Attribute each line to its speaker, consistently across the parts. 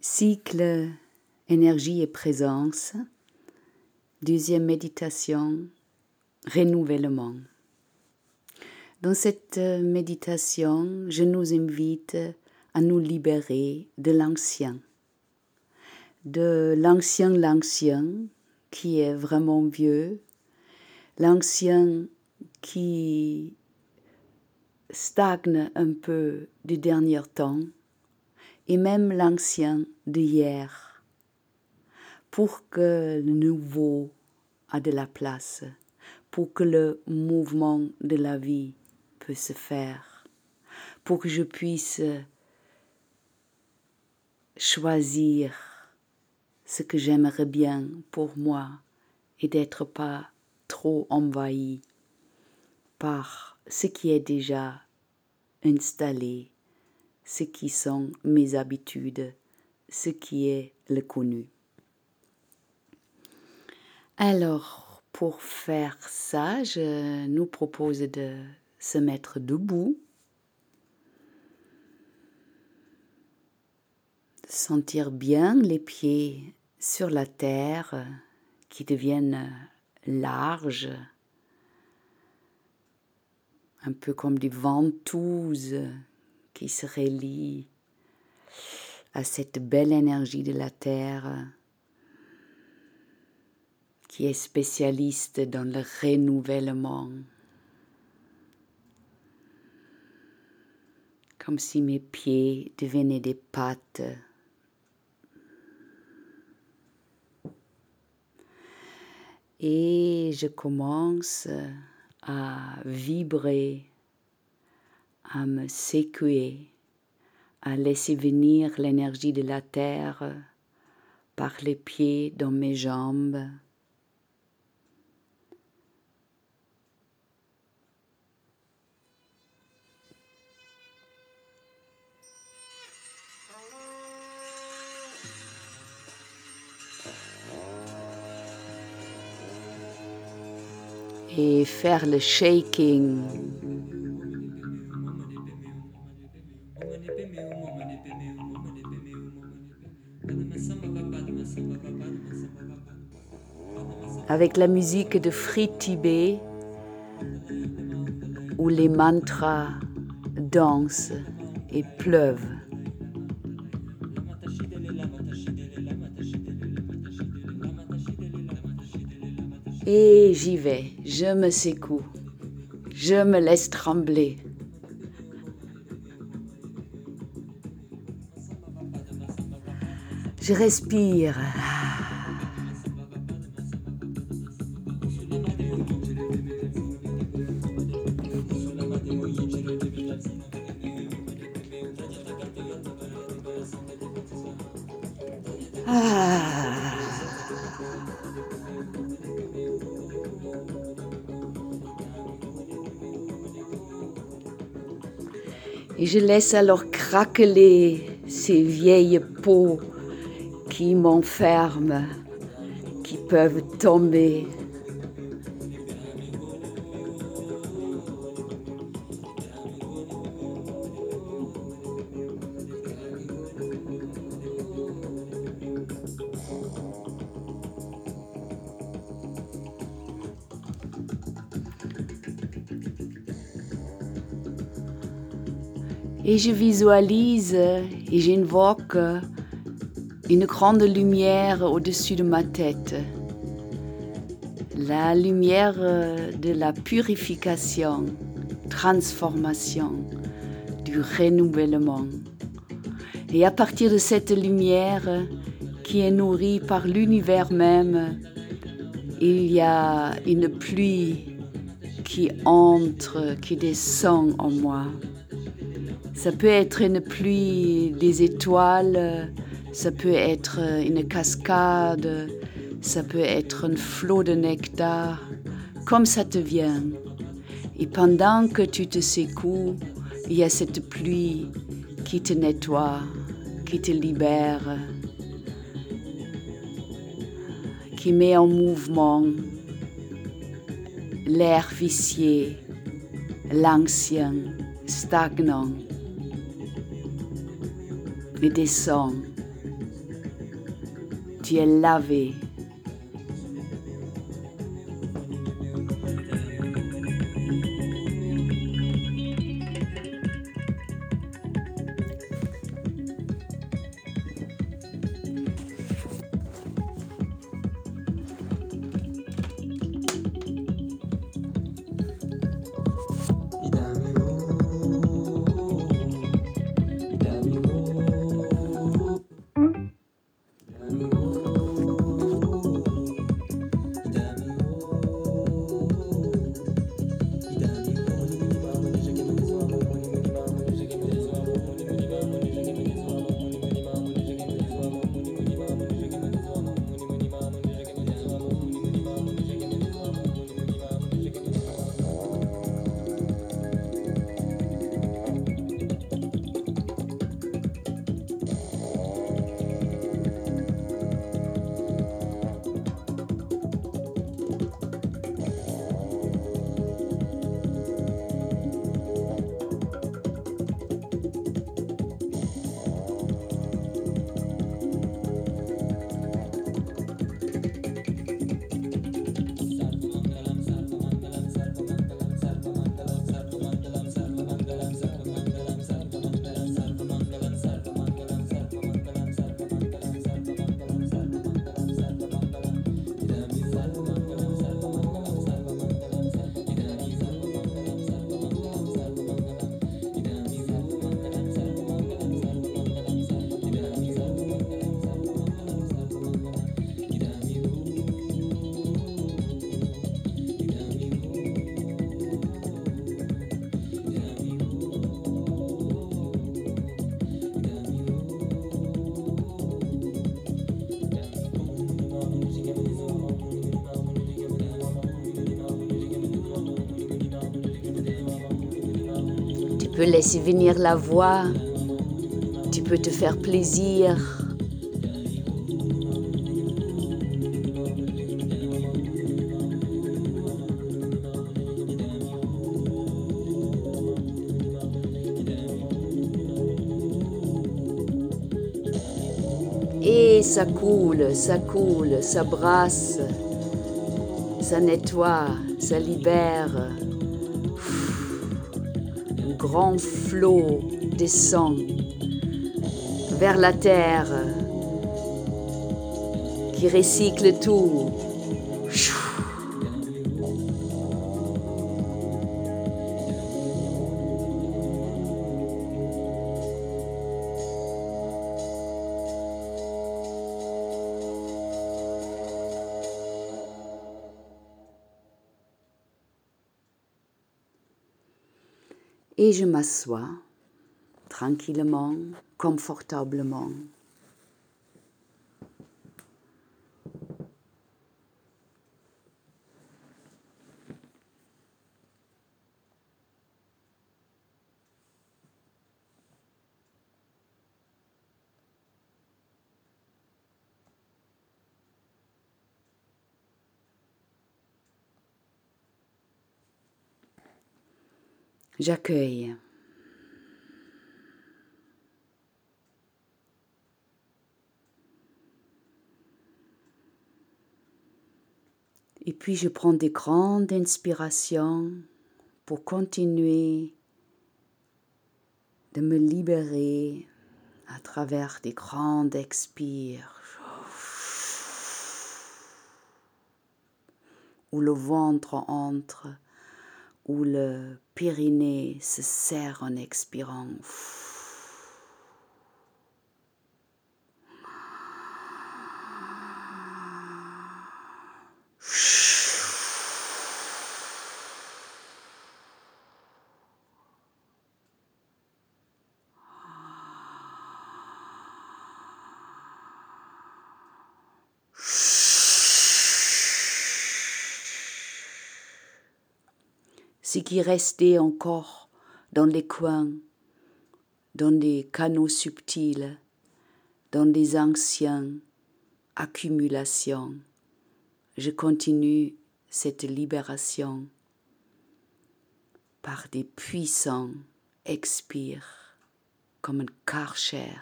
Speaker 1: Cycle énergie et présence. Deuxième méditation, renouvellement. Dans cette méditation, je nous invite à nous libérer de l'ancien, de l'ancien l'ancien qui est vraiment vieux, l'ancien qui stagne un peu du dernier temps, et même l'ancien d'hier, pour que le nouveau a de la place, pour que le mouvement de la vie peut se faire, pour que je puisse choisir ce que j'aimerais bien pour moi et d'être pas trop envahi par ce qui est déjà installé ce qui sont mes habitudes, ce qui est le connu. Alors, pour faire ça, je nous propose de se mettre debout, sentir bien les pieds sur la terre qui deviennent larges, un peu comme des ventouses qui se relie à cette belle énergie de la Terre qui est spécialiste dans le renouvellement. Comme si mes pieds devenaient des pattes. Et je commence à vibrer à me sécuer, à laisser venir l'énergie de la terre par les pieds dans mes jambes. et faire le shaking avec la musique de Free Tibet où les mantras dansent et pleuvent. Et j'y vais, je me secoue, je me laisse trembler. Je respire. Et je laisse alors craqueler ces vieilles peaux qui m'enferment, qui peuvent tomber. Et je visualise et j'invoque une grande lumière au-dessus de ma tête. La lumière de la purification, transformation, du renouvellement. Et à partir de cette lumière qui est nourrie par l'univers même, il y a une pluie qui entre, qui descend en moi. Ça peut être une pluie des étoiles, ça peut être une cascade, ça peut être un flot de nectar, comme ça te vient. Et pendant que tu te secoues, il y a cette pluie qui te nettoie, qui te libère, qui met en mouvement l'air vicié, l'ancien, stagnant with this song. Dear Lovey. Laisser venir la voix, tu peux te faire plaisir. Et ça coule, ça coule, ça brasse, ça nettoie, ça libère grand flot descend vers la terre qui recycle tout. Et je m'assois tranquillement, confortablement. J'accueille. Et puis je prends des grandes inspirations pour continuer de me libérer à travers des grandes expires où le ventre entre où le périnée se serre en expirant. Ce qui restait encore dans les coins, dans des canaux subtils, dans des anciennes accumulations. Je continue cette libération par des puissants expires comme un karcher.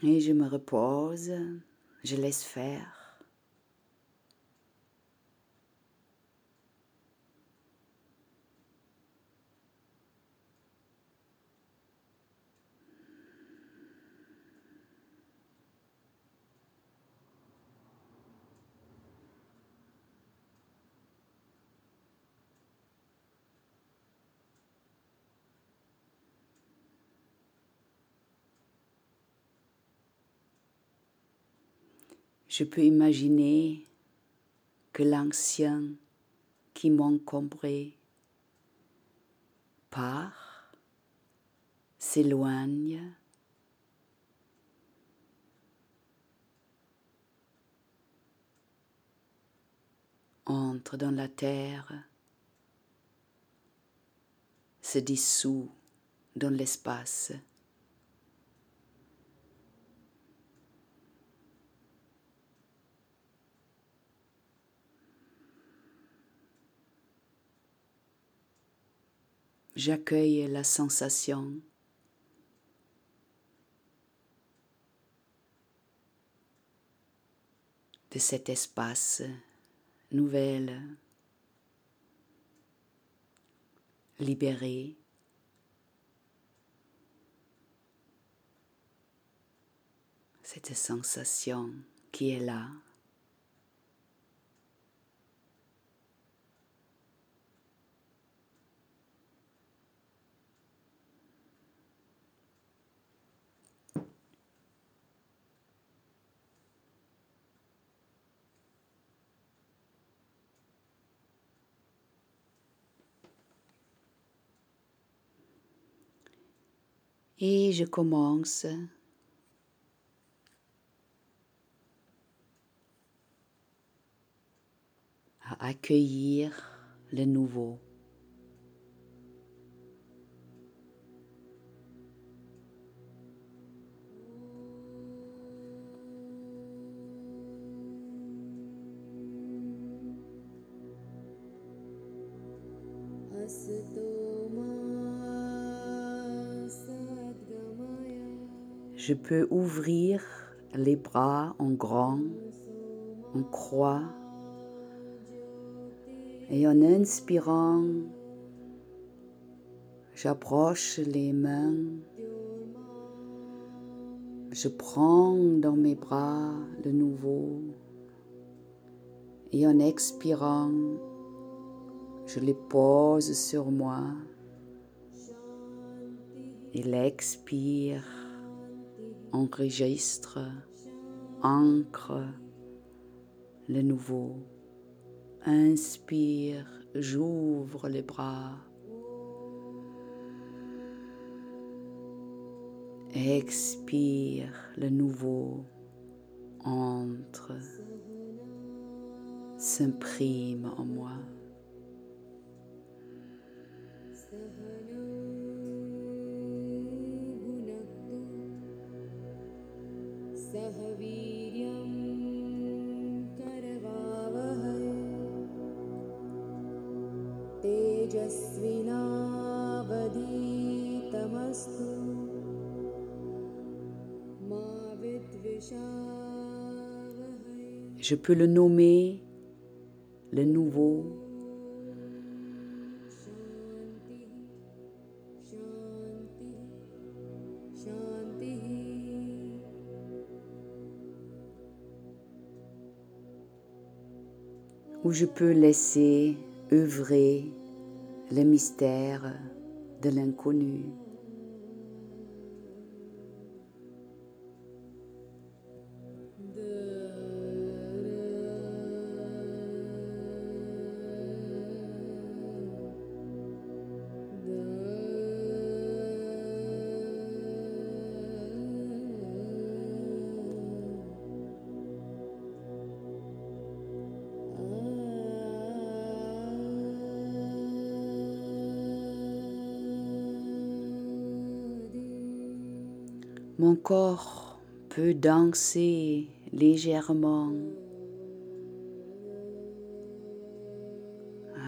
Speaker 1: Et je me repose, je laisse faire. Je peux imaginer que l'ancien qui m'encombrait part, s'éloigne, entre dans la terre, se dissout dans l'espace. J'accueille la sensation de cet espace nouvel, libéré. Cette sensation qui est là. Et je commence à accueillir le nouveau. Je peux ouvrir les bras en grand, en croix, et en inspirant, j'approche les mains, je prends dans mes bras le nouveau, et en expirant, je les pose sur moi. Il expire enregistre, ancre le nouveau. Inspire, j'ouvre les bras. Expire, le nouveau entre, s'imprime en moi. Je peux le nommer le nouveau. Ou je peux laisser œuvrer le mystère de l'inconnu. Mon corps peut danser légèrement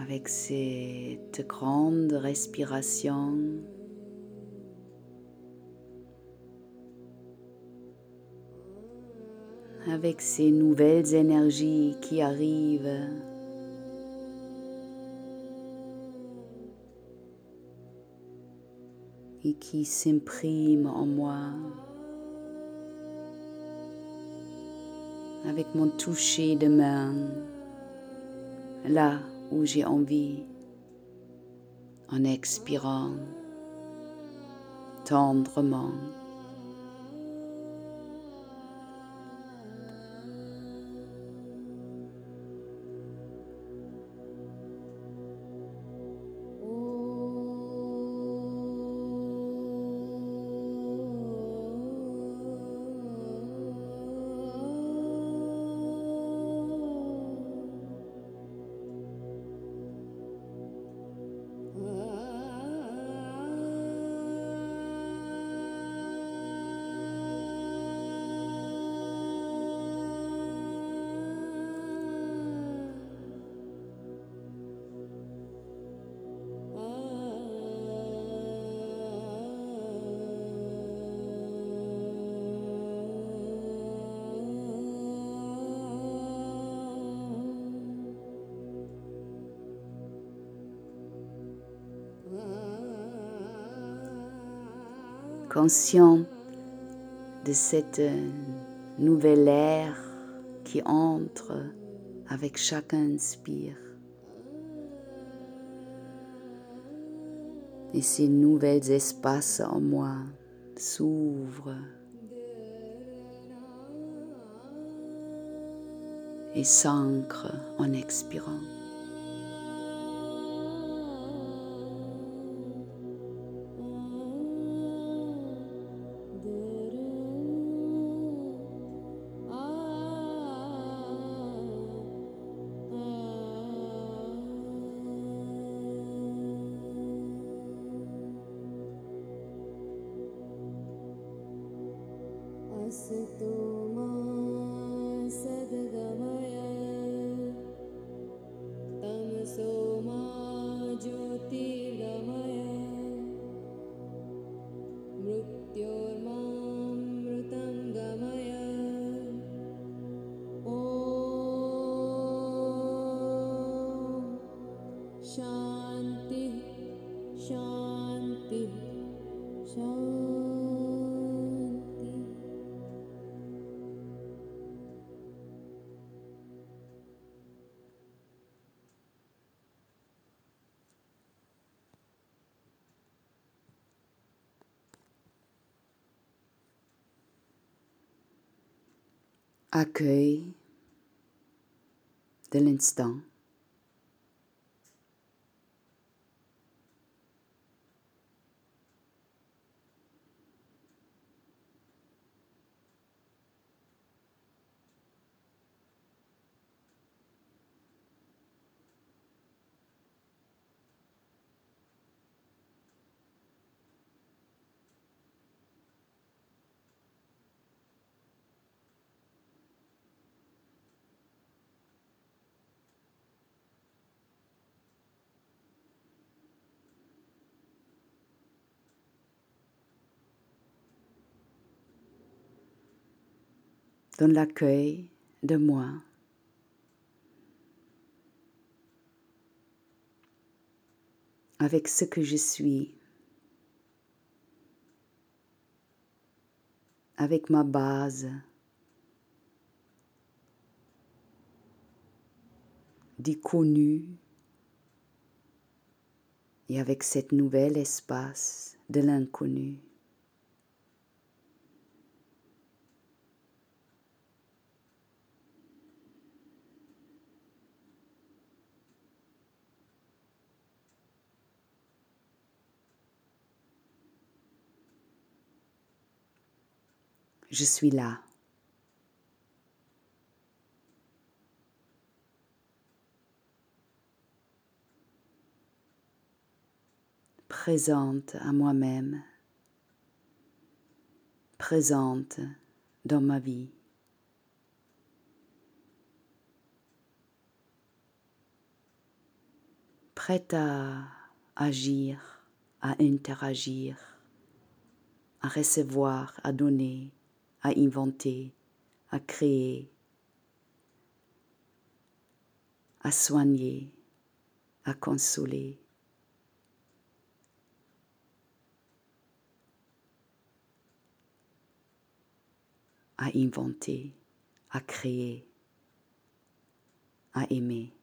Speaker 1: avec cette grande respiration.
Speaker 2: avec ces nouvelles énergies qui arrivent. Et qui s'impriment en moi avec mon toucher de main là où j'ai envie en expirant tendrement. Conscient de cette nouvelle ère qui entre avec chaque inspire. Et ces nouveaux espaces en moi s'ouvrent et s'ancrent en expirant. सद्गमय तं सो accueil de l'instant. Dans l'accueil de moi. avec ce que je suis, avec ma base, du connu et avec cet nouvel espace de l'inconnu. Je suis là. Présente à moi-même, présente dans ma vie. Prête à agir, à interagir, à recevoir, à donner, à inventer,
Speaker 1: à créer, à soigner, à consoler. à inventer, à créer, à aimer.